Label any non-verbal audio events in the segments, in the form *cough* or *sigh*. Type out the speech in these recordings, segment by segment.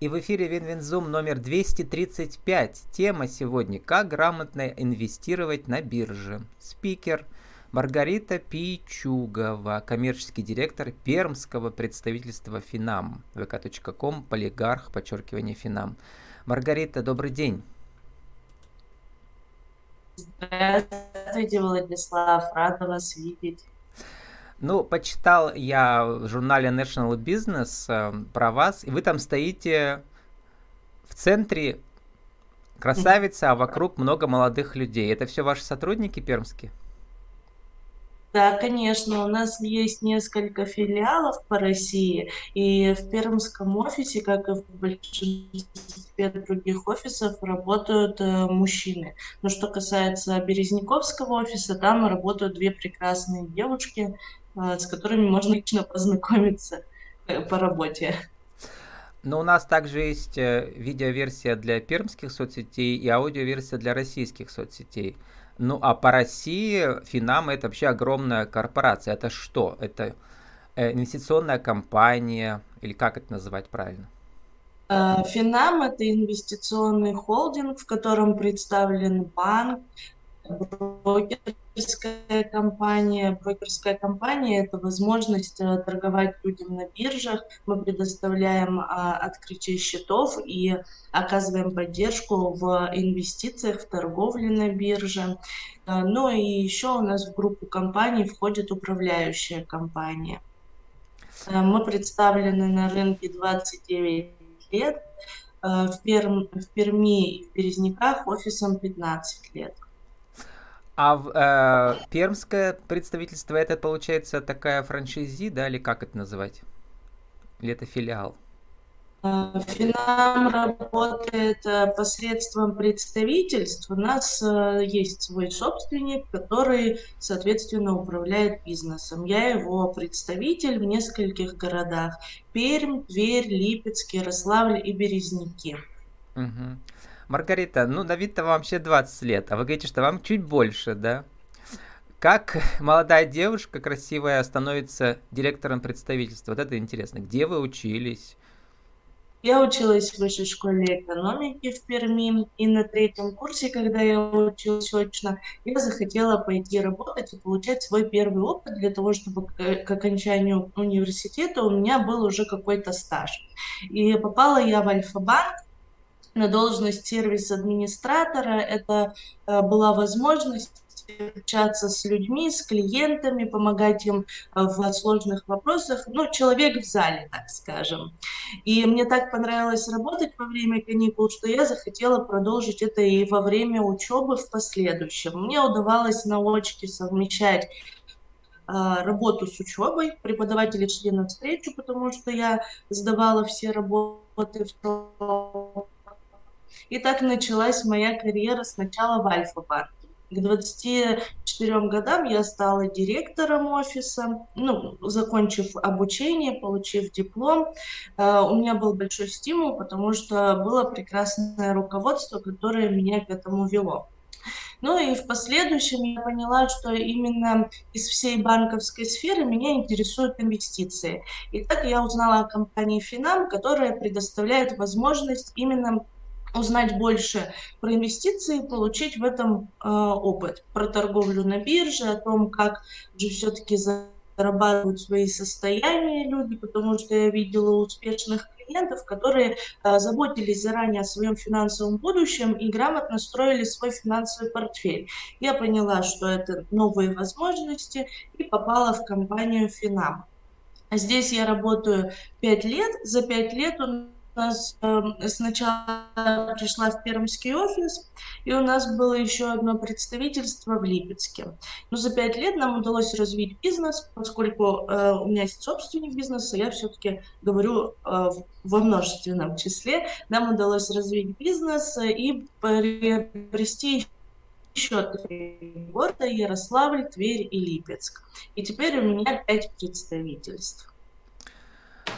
И в эфире Винвинзум номер 235. Тема сегодня «Как грамотно инвестировать на бирже». Спикер Маргарита Пичугова, коммерческий директор пермского представительства Финам, vk.com, полигарх, подчеркивание Финам. Маргарита, добрый день. Здравствуйте, Владислав, рада вас видеть. Ну, почитал я в журнале National Business э, про вас, и вы там стоите в центре красавица, а вокруг много молодых людей. Это все ваши сотрудники пермские? Да, конечно, у нас есть несколько филиалов по России, и в пермском офисе, как и в большинстве других офисов, работают э, мужчины. Но что касается Березняковского офиса, там работают две прекрасные девушки, с которыми можно лично познакомиться э, по работе. Но у нас также есть э, видеоверсия для пермских соцсетей и аудиоверсия для российских соцсетей. Ну а по России Финам это вообще огромная корпорация. Это что? Это э, инвестиционная компания или как это называть правильно? Э, Финам это инвестиционный холдинг, в котором представлен банк, брокерская компания. Брокерская компания – это возможность э, торговать людям на биржах. Мы предоставляем а, открытие счетов и оказываем поддержку в инвестициях, в торговле на бирже. Э, ну и еще у нас в группу компаний входит управляющая компания. Э, мы представлены на рынке 29 лет. В, Перм, в Перми и в Березняках офисом 15 лет. А в, э, пермское представительство это получается такая франшизи, да, или как это называть? Или это филиал? Э, Финам работает э, посредством представительств. У нас э, есть свой собственник, который, соответственно, управляет бизнесом. Я его представитель в нескольких городах. Пермь, Тверь, Липецк, Ярославль и Березники. Угу. Маргарита, ну на вид-то вам вообще 20 лет, а вы говорите, что вам чуть больше, да? Как молодая девушка красивая становится директором представительства? Вот это интересно. Где вы учились? Я училась в высшей школе экономики в Перми, и на третьем курсе, когда я училась очно, я захотела пойти работать и получать свой первый опыт для того, чтобы к, окончанию университета у меня был уже какой-то стаж. И попала я в Альфа-банк, на должность сервис-администратора. Это э, была возможность общаться с людьми, с клиентами, помогать им э, в сложных вопросах. Ну, человек в зале, так скажем. И мне так понравилось работать во время каникул, что я захотела продолжить это и во время учебы в последующем. Мне удавалось на очке совмещать э, работу с учебой. Преподаватели шли навстречу, потому что я сдавала все работы в и так началась моя карьера сначала в Альфа-банке. К 24 годам я стала директором офиса, ну, закончив обучение, получив диплом. Uh, у меня был большой стимул, потому что было прекрасное руководство, которое меня к этому вело. Ну и в последующем я поняла, что именно из всей банковской сферы меня интересуют инвестиции. И так я узнала о компании Финам, которая предоставляет возможность именно узнать больше про инвестиции, получить в этом э, опыт, про торговлю на бирже, о том, как же все-таки зарабатывают свои состояния люди, потому что я видела успешных клиентов, которые э, заботились заранее о своем финансовом будущем и грамотно строили свой финансовый портфель. Я поняла, что это новые возможности и попала в компанию Финам. Здесь я работаю 5 лет. За 5 лет у нас э, сначала пришла в Пермский офис, и у нас было еще одно представительство в Липецке. Но за пять лет нам удалось развить бизнес, поскольку э, у меня есть собственник бизнеса, я все-таки говорю э, во множественном числе. Нам удалось развить бизнес и приобрести еще три города – Ярославль, Тверь и Липецк. И теперь у меня пять представительств.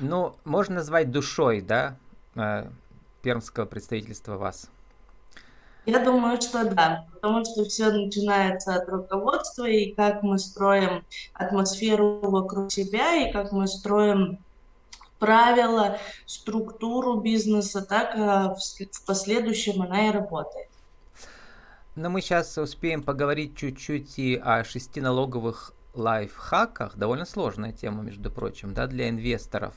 Ну, можно назвать душой, да, э, пермского представительства вас? Я думаю, что да, потому что все начинается от руководства и как мы строим атмосферу вокруг себя и как мы строим правила, структуру бизнеса, так в, в последующем она и работает. Но мы сейчас успеем поговорить чуть-чуть и о шести налоговых лайфхаках. Довольно сложная тема, между прочим, да, для инвесторов.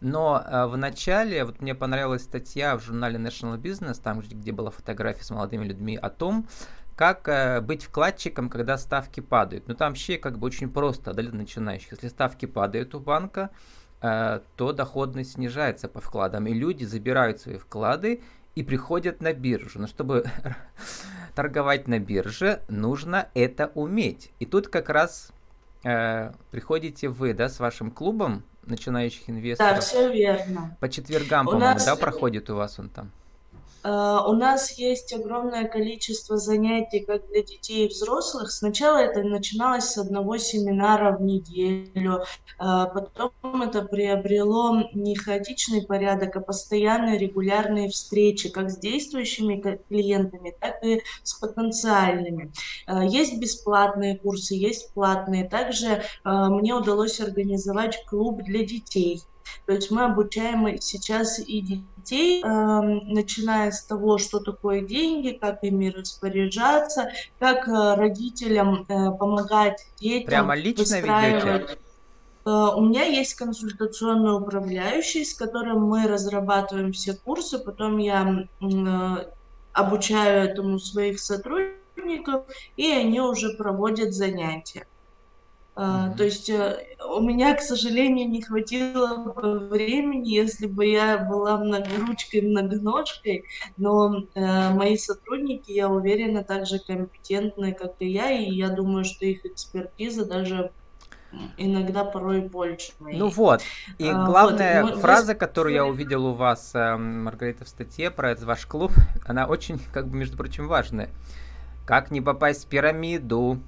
Но э, в начале, вот мне понравилась статья в журнале National Business, там, где, была фотография с молодыми людьми, о том, как э, быть вкладчиком, когда ставки падают. Ну, там вообще как бы очень просто для начинающих. Если ставки падают у банка, э, то доходность снижается по вкладам, и люди забирают свои вклады и приходят на биржу. Но чтобы *laughs* торговать на бирже, нужно это уметь. И тут как раз э, приходите вы, да, с вашим клубом начинающих инвесторов. Да, все верно. По четвергам, по-моему, нас... да, проходит у вас он там? Э, у нас есть огромное количество занятий как для детей и взрослых. Сначала это начиналось с одного семинара в неделю, э, потом это приобрело не хаотичный порядок, а постоянные регулярные встречи как с действующими клиентами, так и с потенциальными. Э, есть бесплатные курсы, есть платные. Также мне удалось организовать клуб для детей. То есть мы обучаем сейчас и детей, э, начиная с того, что такое деньги, как ими распоряжаться, как э, родителям э, помогать детям. Прямо лично ведете? Э, у меня есть консультационный управляющий, с которым мы разрабатываем все курсы, потом я э, обучаю этому своих сотрудников, и они уже проводят занятия. Uh, то есть у меня, к сожалению, не хватило бы времени, если бы я была многоручкой, многоножкой, но uh, мои сотрудники, я уверена, также компетентны, как и я, и я думаю, что их экспертиза даже иногда порой больше. Моей. Ну вот, и главная вот, фраза, мы... которую я увидел у вас, э, Маргарита, в статье про этот ваш клуб, она очень, как бы, между прочим, важная. Как не попасть в пирамиду?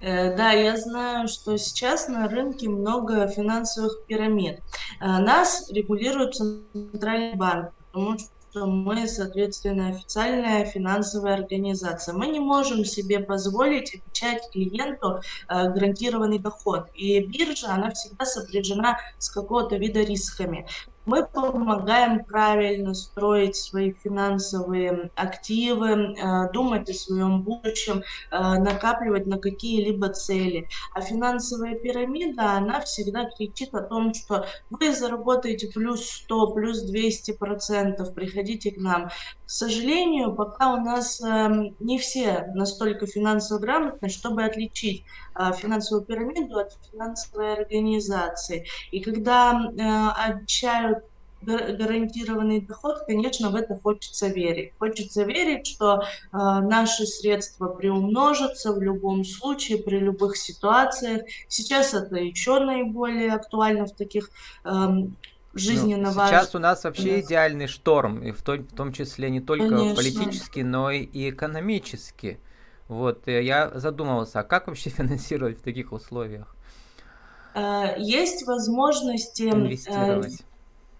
Э, да, я знаю, что сейчас на рынке много финансовых пирамид. Э, нас регулирует Центральный банк, потому что мы, соответственно, официальная финансовая организация. Мы не можем себе позволить обещать клиенту э, гарантированный доход. И биржа, она всегда сопряжена с какого-то вида рисками. Мы помогаем правильно строить свои финансовые активы, э, думать о своем будущем, э, накапливать на какие-либо цели. А финансовая пирамида, она всегда кричит о том, что вы заработаете плюс 100, плюс 200 процентов, приходите к нам. К сожалению, пока у нас эм, не все настолько финансово грамотны, чтобы отличить э, финансовую пирамиду от финансовой организации. И когда обещают гарантированный доход, конечно, в это хочется верить. Хочется верить, что э, наши средства приумножатся в любом случае, при любых ситуациях. Сейчас это еще наиболее актуально в таких э, жизненно ну, важных. Сейчас у нас вообще идеальный шторм, и в том, в том числе не только конечно. политически, но и экономически. Вот, я задумывался, а как вообще *laughs* финансировать в таких условиях? Э, есть возможности э, инвестировать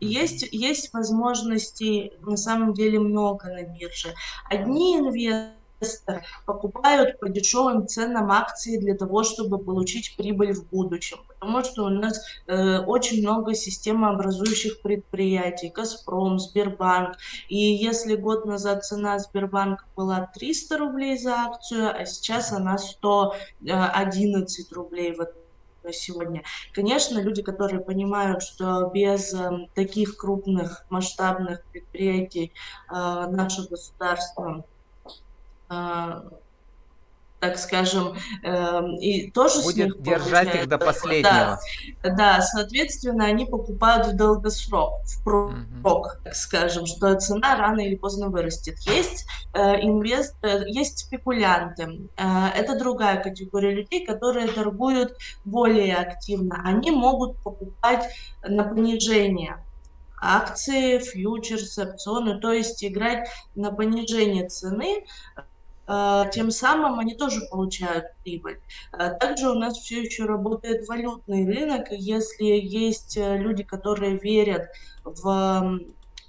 есть, есть возможностей на самом деле много на бирже. Одни инвесторы покупают по дешевым ценам акции для того, чтобы получить прибыль в будущем. Потому что у нас э, очень много системообразующих предприятий, Газпром, Сбербанк. И если год назад цена Сбербанка была 300 рублей за акцию, а сейчас она 111 рублей. Вот на сегодня. Конечно, люди, которые понимают, что без э, таких крупных масштабных предприятий э, наше государство э, так скажем, э, и тоже будет с них держать получает, их до последнего. Да, да, соответственно, они покупают в долгосрок, в прок, угу. так скажем, что цена рано или поздно вырастет. Есть э, инвест, э, есть спекулянты. Э, это другая категория людей, которые торгуют более активно. Они могут покупать на понижение акции, фьючерсы, опционы, то есть играть на понижение цены, тем самым они тоже получают прибыль. А, также у нас все еще работает валютный рынок, и если есть э, люди, которые верят в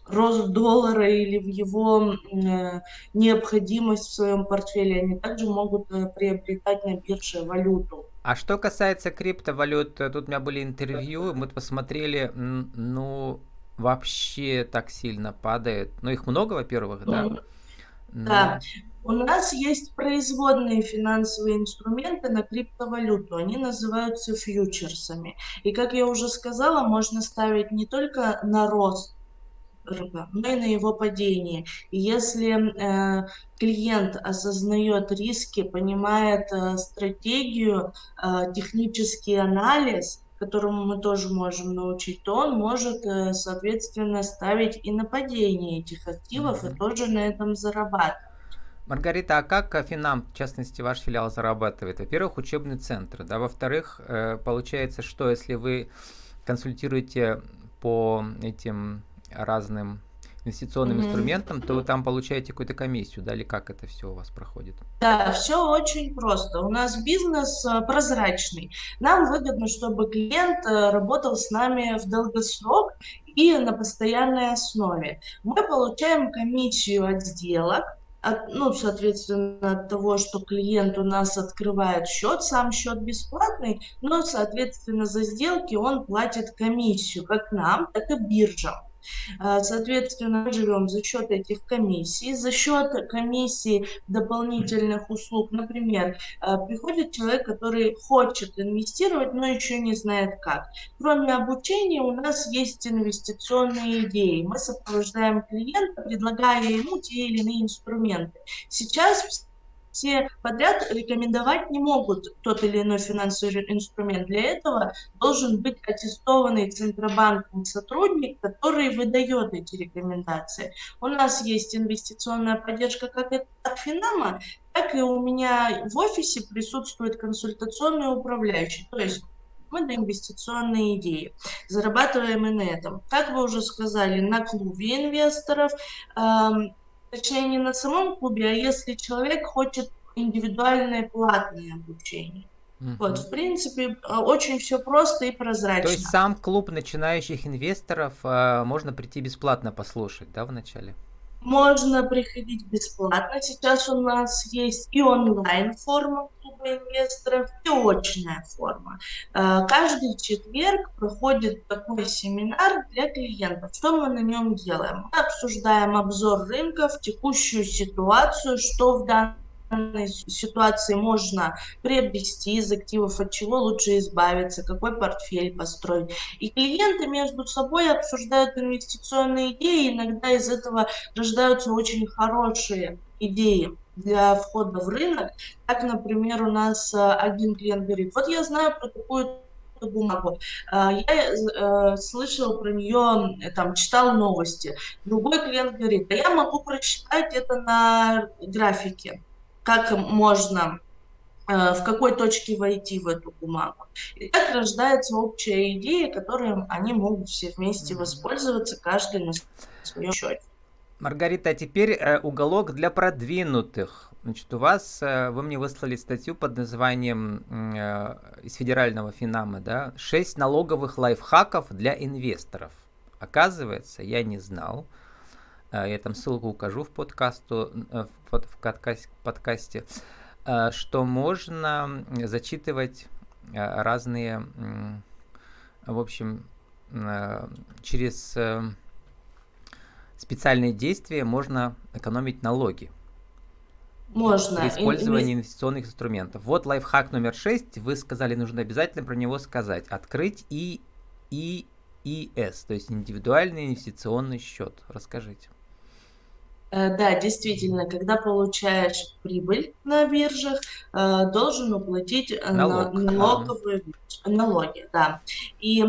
рост доллара или в его э, необходимость в своем портфеле, они также могут э, приобретать на бирже валюту. А что касается криптовалют, э, тут у меня были интервью, мы посмотрели, ну, вообще так сильно падает. Ну, их много, во-первых, да? Но... Да. У нас есть производные финансовые инструменты на криптовалюту. Они называются фьючерсами. И, как я уже сказала, можно ставить не только на рост рынка, но и на его падение. И если э, клиент осознает риски, понимает э, стратегию, э, технический анализ, которому мы тоже можем научить, то он может, э, соответственно, ставить и на падение этих активов mm-hmm. и тоже на этом зарабатывать. Маргарита, а как Финам, в частности, ваш филиал зарабатывает? Во-первых, учебный центр, да, во-вторых, э, получается, что если вы консультируете по этим разным инвестиционным mm-hmm. инструментам, то вы там получаете какую-то комиссию, да, или как это все у вас проходит? Да, все очень просто. У нас бизнес э, прозрачный. Нам выгодно, чтобы клиент э, работал с нами в долгосрок и на постоянной основе. Мы получаем комиссию от сделок, от, ну, соответственно, от того, что клиент у нас открывает счет, сам счет бесплатный, но, соответственно, за сделки он платит комиссию как нам, так и биржам. А, соответственно, мы живем за счет этих комиссий, за счет комиссии дополнительных услуг. Например, а, приходит человек, который хочет инвестировать, но еще не знает как. Кроме обучения у нас есть инвестиционные идеи. Мы сопровождаем клиента, предлагая ему те или иные инструменты. Сейчас все подряд рекомендовать не могут тот или иной финансовый инструмент. Для этого должен быть аттестованный Центробанком сотрудник, который выдает эти рекомендации. У нас есть инвестиционная поддержка как от Финама, так и у меня в офисе присутствует консультационный управляющий. То есть мы даем инвестиционные идеи. Зарабатываем и на этом. Как вы уже сказали, на клубе инвесторов, эм, точнее не на самом клубе, а если человек хочет индивидуальное платное обучение. Mm-hmm. Вот, в принципе, очень все просто и прозрачно. То есть сам клуб начинающих инвесторов э, можно прийти бесплатно послушать, да, вначале? Можно приходить бесплатно. Сейчас у нас есть и онлайн форма клуба инвесторов, и очная форма. Э, каждый четверг проходит такой семинар для клиентов. Что мы на нем делаем? Мы обсуждаем обзор рынков, текущую ситуацию, что в данном данной ситуации можно приобрести из активов, от чего лучше избавиться, какой портфель построить. И клиенты между собой обсуждают инвестиционные идеи, иногда из этого рождаются очень хорошие идеи для входа в рынок. Так, например, у нас э, один клиент говорит, вот я знаю про такую бумагу. Э, я э, слышал про нее, там, читал новости. Другой клиент говорит, да я могу прочитать это на графике как можно э, в какой точке войти в эту бумагу. И так рождается общая идея, которой они могут все вместе воспользоваться, каждый на своем счете. Маргарита, а теперь э, уголок для продвинутых. Значит, у вас, э, вы мне выслали статью под названием из федерального Финама, да, «Шесть налоговых лайфхаков для инвесторов». Оказывается, я не знал, Э, я там ссылку укажу в подкасту, э, в подкасте, э, что можно зачитывать разные, в общем, через специальные действия можно экономить налоги. Можно. При использовании инвестиционных инструментов. Вот лайфхак номер 6. Вы сказали, нужно обязательно про него сказать. Открыть и, и, ИС, то есть индивидуальный инвестиционный счет. Расскажите. Э, да, действительно, когда получаешь прибыль на биржах, э, должен уплатить э, Налог. налоговые налоги. Да. И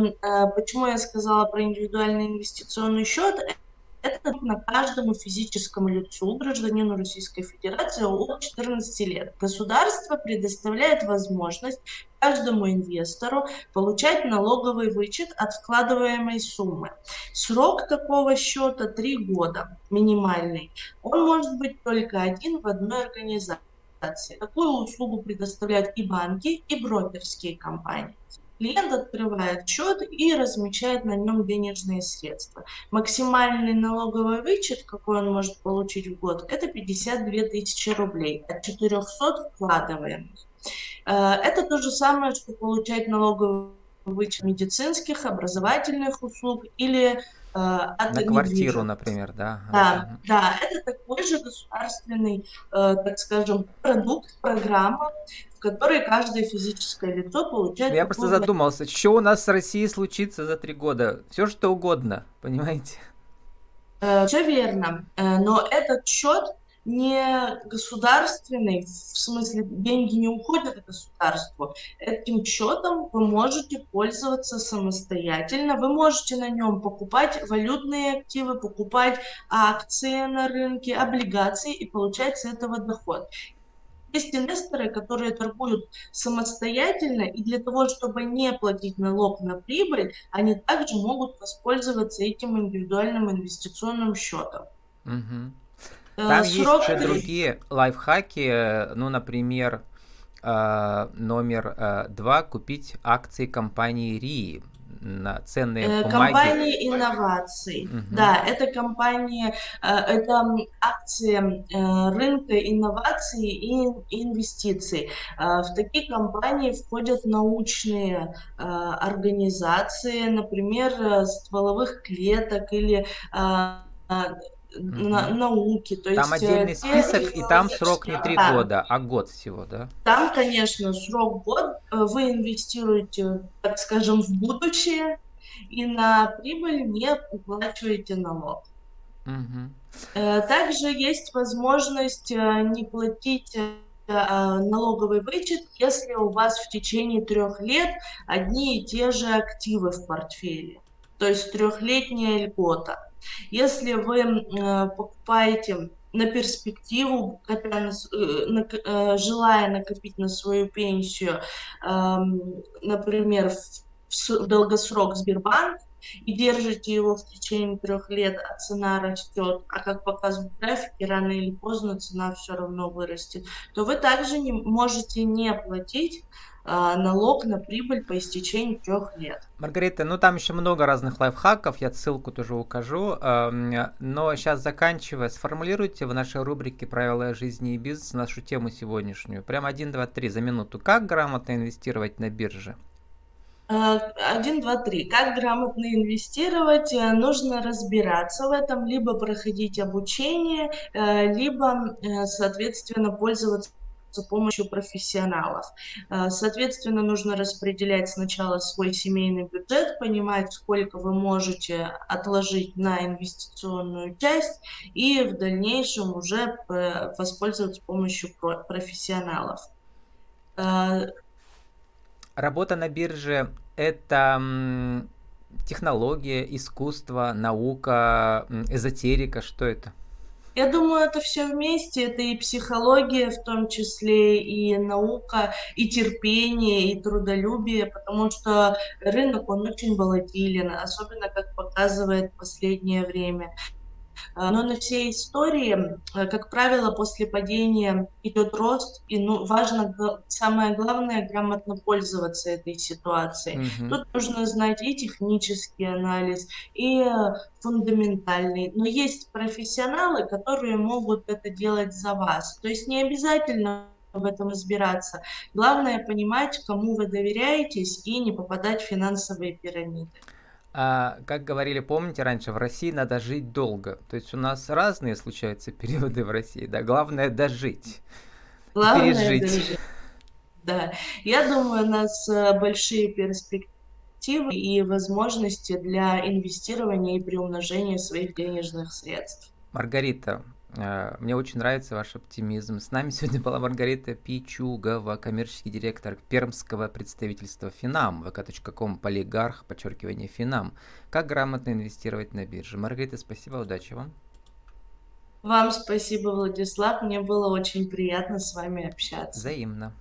почему я сказала про индивидуальный инвестиционный счет? Это на каждому физическому лицу, гражданину Российской Федерации от 14 лет. Государство предоставляет возможность каждому инвестору получать налоговый вычет от вкладываемой суммы. Срок такого счета 3 года, минимальный. Он может быть только один в одной организации. Такую услугу предоставляют и банки, и брокерские компании. Клиент открывает счет и размещает на нем денежные средства. Максимальный налоговый вычет, какой он может получить в год, это 52 тысячи рублей от 400 вкладываемых. Э, это то же самое, что получать налоговый вычет медицинских, образовательных услуг или э, от На квартиру, например, да? Да, да, это такой же государственный, э, так скажем, продукт, программа, в которой каждое физическое лицо получает... Я просто задумался, что у нас с Россией случится за три года? Все что угодно, понимаете? Э, Все верно, но этот счет не государственный, в смысле деньги не уходят государству. Этим счетом вы можете пользоваться самостоятельно, вы можете на нем покупать валютные активы, покупать акции на рынке, облигации и получать с этого доход. Есть инвесторы, которые торгуют самостоятельно, и для того, чтобы не платить налог на прибыль, они также могут воспользоваться этим индивидуальным инвестиционным счетом. Угу. Э, Там Срок есть еще другие лайфхаки, ну, например, э, номер э, два купить акции компании РИИ на ценные бумаги. Компании инноваций. Угу. Да, это компания, это акции рынка инноваций и инвестиций. В такие компании входят научные организации, например, стволовых клеток или на, науки. То там есть, э, отдельный список, и там срок не три да. года, а год всего, да? Там, конечно, срок год. Э, вы инвестируете, так скажем, в будущее, и на прибыль не уплачиваете налог. Угу. Также есть возможность не платить налоговый вычет, если у вас в течение трех лет одни и те же активы в портфеле. То есть трехлетняя льгота. Если вы э, покупаете на перспективу, копя э, на, э, желая накопить на свою пенсию, э, например, в, долгосрок Сбербанк, и держите его в течение трех лет, а цена растет, а как показывают графики, рано или поздно цена все равно вырастет, то вы также не, можете не платить налог на прибыль по истечении трех лет. Маргарита, ну там еще много разных лайфхаков, я ссылку тоже укажу, но сейчас заканчивая, сформулируйте в нашей рубрике «Правила жизни и бизнес» нашу тему сегодняшнюю. Прям один, два, три за минуту. Как грамотно инвестировать на бирже? А, один, два, три. Как грамотно инвестировать? Э, нужно разбираться в этом, либо проходить обучение, э, либо, э, соответственно, пользоваться помощью профессионалов. Э, соответственно, нужно распределять сначала свой семейный бюджет, понимать, сколько вы можете отложить на инвестиционную часть, и в дальнейшем уже э, воспользоваться помощью профессионалов. Э, Работа на бирже – это технология, искусство, наука, эзотерика, что это? Я думаю, это все вместе, это и психология, в том числе и наука, и терпение, и трудолюбие, потому что рынок, он очень волатилен, особенно как показывает последнее время. А, но на всей истории, э, как правило, после падения идет рост, и ну, важно, самое главное, грамотно пользоваться этой ситуацией. Угу. Тут нужно знать и технический анализ, и э, фундаментальный. Но есть профессионалы, которые могут это делать за вас. То есть не обязательно в этом разбираться. Главное понимать, кому вы доверяетесь и не попадать в финансовые пирамиды как говорили, помните, раньше в России надо жить долго. То есть у нас разные случаются *laughs* периоды в России, да, главное дожить. Главное пережить. дожить. Да, я думаю, у нас э, большие перспективы и возможности для инвестирования и приумножения своих денежных средств. Маргарита, мне очень нравится ваш оптимизм. С нами сегодня была Маргарита Пичугова, коммерческий директор пермского представительства Финам, vk.com, полигарх, подчеркивание Финам. Как грамотно инвестировать на бирже? Маргарита, спасибо, удачи вам. Вам спасибо, Владислав. Мне было очень приятно с вами общаться. Взаимно.